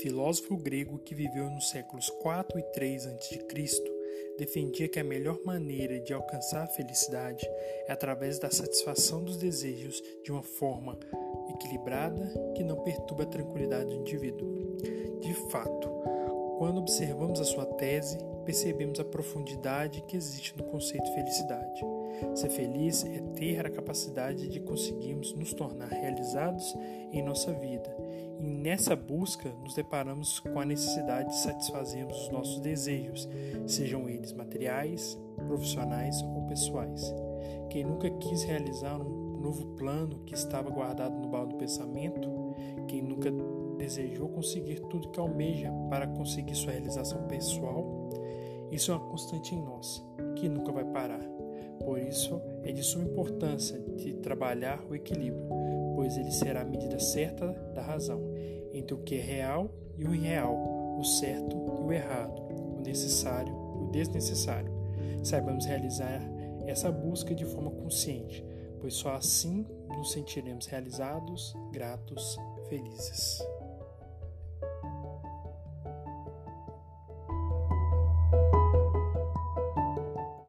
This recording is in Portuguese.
filósofo grego que viveu nos séculos 4 e 3 a.C., defendia que a melhor maneira de alcançar a felicidade é através da satisfação dos desejos de uma forma equilibrada que não perturba a tranquilidade do indivíduo. De fato, quando observamos a sua tese, percebemos a profundidade que existe no conceito de felicidade. Ser feliz é ter a capacidade de conseguirmos nos tornar realizados em nossa vida. E nessa busca nos deparamos com a necessidade de satisfazermos os nossos desejos, sejam eles materiais, profissionais ou pessoais. Quem nunca quis realizar um novo plano que estava guardado no baú do pensamento, quem nunca desejou conseguir tudo que almeja para conseguir sua realização pessoal, isso é uma constante em nós, que nunca vai parar. Por isso, é de suma importância de trabalhar o equilíbrio, pois ele será a medida certa da razão entre o que é real e o irreal, o certo e o errado, o necessário e o desnecessário. Saibamos realizar essa busca de forma consciente, pois só assim nos sentiremos realizados, gratos, felizes.